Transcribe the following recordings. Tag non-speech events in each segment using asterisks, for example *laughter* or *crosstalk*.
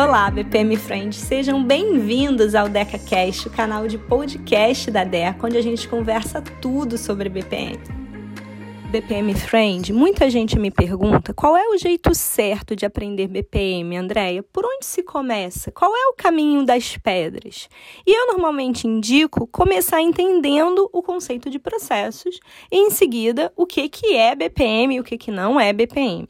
Olá, BPM Friends, sejam bem-vindos ao DecaCast, o canal de podcast da Deca, onde a gente conversa tudo sobre BPM. BPM Friend, muita gente me pergunta qual é o jeito certo de aprender BPM, Andréia? Por onde se começa? Qual é o caminho das pedras? E eu normalmente indico começar entendendo o conceito de processos e, em seguida, o que, que é BPM e o que, que não é BPM.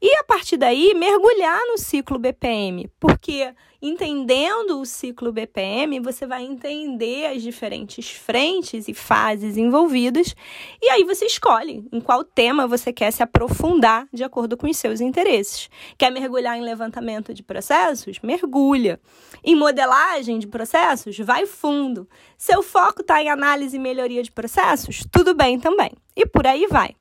E a partir daí, mergulhar no ciclo BPM, porque entendendo o ciclo BPM, você vai entender as diferentes frentes e fases envolvidas, e aí você escolhe em qual tema você quer se aprofundar de acordo com os seus interesses. Quer mergulhar em levantamento de processos? Mergulha. Em modelagem de processos? Vai fundo. Seu foco está em análise e melhoria de processos? Tudo bem também. E por aí vai.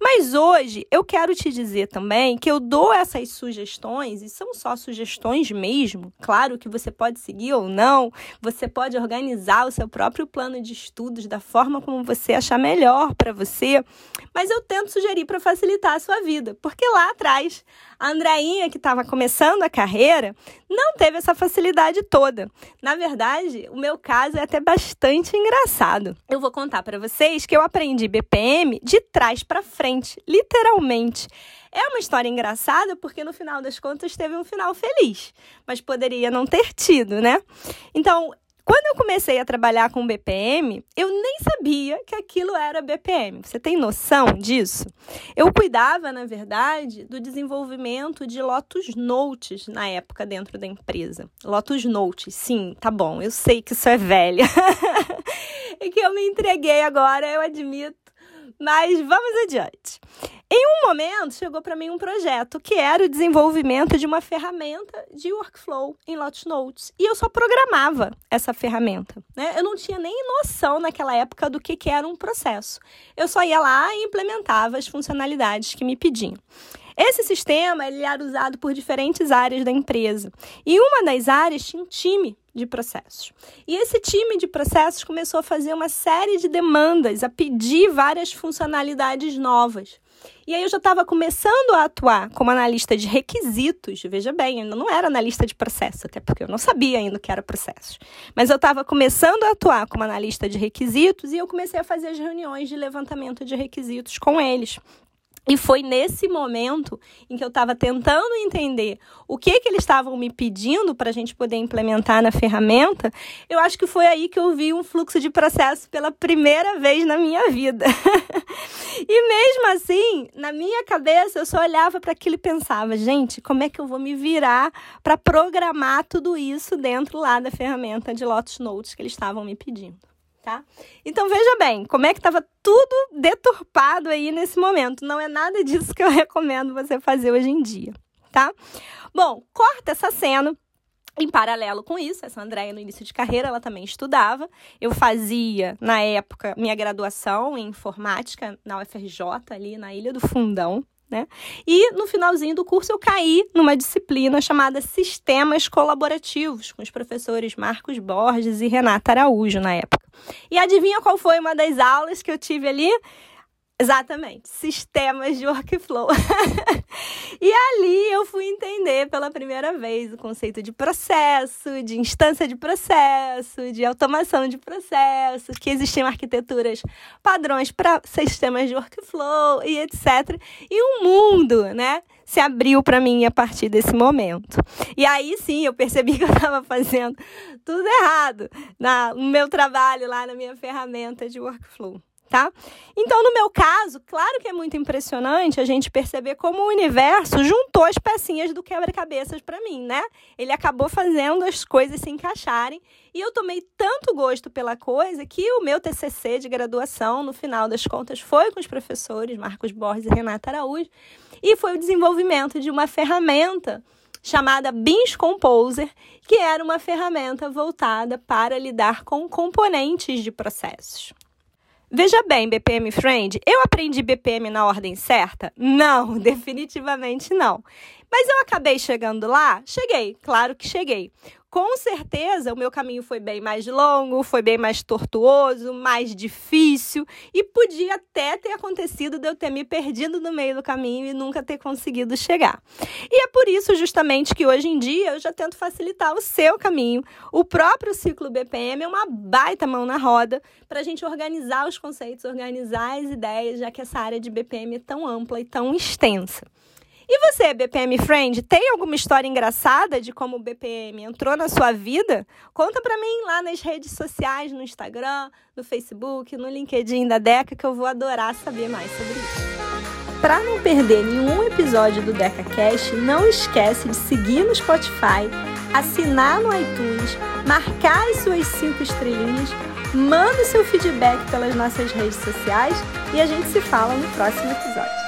Mas hoje eu quero te dizer também que eu dou essas sugestões, e são só sugestões mesmo. Claro que você pode seguir ou não, você pode organizar o seu próprio plano de estudos da forma como você achar melhor para você, mas eu tento sugerir para facilitar a sua vida, porque lá atrás a Andreinha, que estava começando a carreira, não teve essa facilidade toda. Na verdade, o meu caso é até bastante engraçado. Eu vou contar para vocês que eu aprendi BPM de trás para frente, literalmente. É uma história engraçada porque no final das contas teve um final feliz, mas poderia não ter tido, né? Então, quando eu comecei a trabalhar com BPM, eu nem sabia que aquilo era BPM. Você tem noção disso? Eu cuidava, na verdade, do desenvolvimento de Lotus Notes na época dentro da empresa. Lotus Notes, sim, tá bom, eu sei que isso é velha. *laughs* e que eu me entreguei agora, eu admito. Mas vamos adiante. Em um momento, chegou para mim um projeto que era o desenvolvimento de uma ferramenta de workflow em Lotus Notes. E eu só programava essa ferramenta. Né? Eu não tinha nem noção naquela época do que, que era um processo. Eu só ia lá e implementava as funcionalidades que me pediam. Esse sistema ele era usado por diferentes áreas da empresa. E uma das áreas tinha um time de processos. E esse time de processos começou a fazer uma série de demandas, a pedir várias funcionalidades novas. E aí eu já estava começando a atuar como analista de requisitos. Veja bem, ainda não era analista de processo, até porque eu não sabia ainda o que era processo. Mas eu estava começando a atuar como analista de requisitos e eu comecei a fazer as reuniões de levantamento de requisitos com eles. E foi nesse momento em que eu estava tentando entender o que, que eles estavam me pedindo para a gente poder implementar na ferramenta. Eu acho que foi aí que eu vi um fluxo de processo pela primeira vez na minha vida. *laughs* e mesmo assim, na minha cabeça, eu só olhava para aquilo e pensava: gente, como é que eu vou me virar para programar tudo isso dentro lá da ferramenta de Lotus Notes que eles estavam me pedindo? Tá? Então veja bem, como é que estava tudo deturpado aí nesse momento. Não é nada disso que eu *laughs* recomendo você fazer hoje em dia, tá? Bom, corta essa cena. Em paralelo com isso, essa Andréia, no início de carreira, ela também estudava. Eu fazia, na época, minha graduação em informática na UFRJ, ali na Ilha do Fundão, né? E no finalzinho do curso eu caí numa disciplina chamada Sistemas Colaborativos, com os professores Marcos Borges e Renata Araújo na época. E adivinha qual foi uma das aulas que eu tive ali? Exatamente, sistemas de workflow. *laughs* e ali eu fui entender pela primeira vez o conceito de processo, de instância de processo, de automação de processo, que existiam arquiteturas padrões para sistemas de workflow e etc. E um mundo, né, se abriu para mim a partir desse momento. E aí sim eu percebi *laughs* que eu estava fazendo tudo errado na, no meu trabalho lá na minha ferramenta de workflow tá? Então, no meu caso, claro que é muito impressionante a gente perceber como o universo juntou as pecinhas do quebra-cabeças para mim, né? Ele acabou fazendo as coisas se encaixarem e eu tomei tanto gosto pela coisa que o meu TCC de graduação, no final das contas, foi com os professores Marcos Borges e Renata Araújo e foi o desenvolvimento de uma ferramenta chamada Beans Composer, que era uma ferramenta voltada para lidar com componentes de processos. Veja bem, BPM Friend, eu aprendi BPM na ordem certa? Não, *laughs* definitivamente não. Mas eu acabei chegando lá? Cheguei, claro que cheguei. com certeza o meu caminho foi bem mais longo, foi bem mais tortuoso, mais difícil e podia até ter acontecido de eu ter me perdido no meio do caminho e nunca ter conseguido chegar. E é por isso justamente que hoje em dia eu já tento facilitar o seu caminho. O próprio ciclo BPM é uma baita mão na roda para a gente organizar os conceitos, organizar as ideias, já que essa área de BPM é tão ampla e tão extensa. E você, BPM Friend, tem alguma história engraçada de como o BPM entrou na sua vida? Conta para mim lá nas redes sociais, no Instagram, no Facebook, no LinkedIn da Deca, que eu vou adorar saber mais sobre isso. Para não perder nenhum episódio do DecaCast, não esquece de seguir no Spotify, assinar no iTunes, marcar as suas cinco estrelinhas, manda seu feedback pelas nossas redes sociais e a gente se fala no próximo episódio.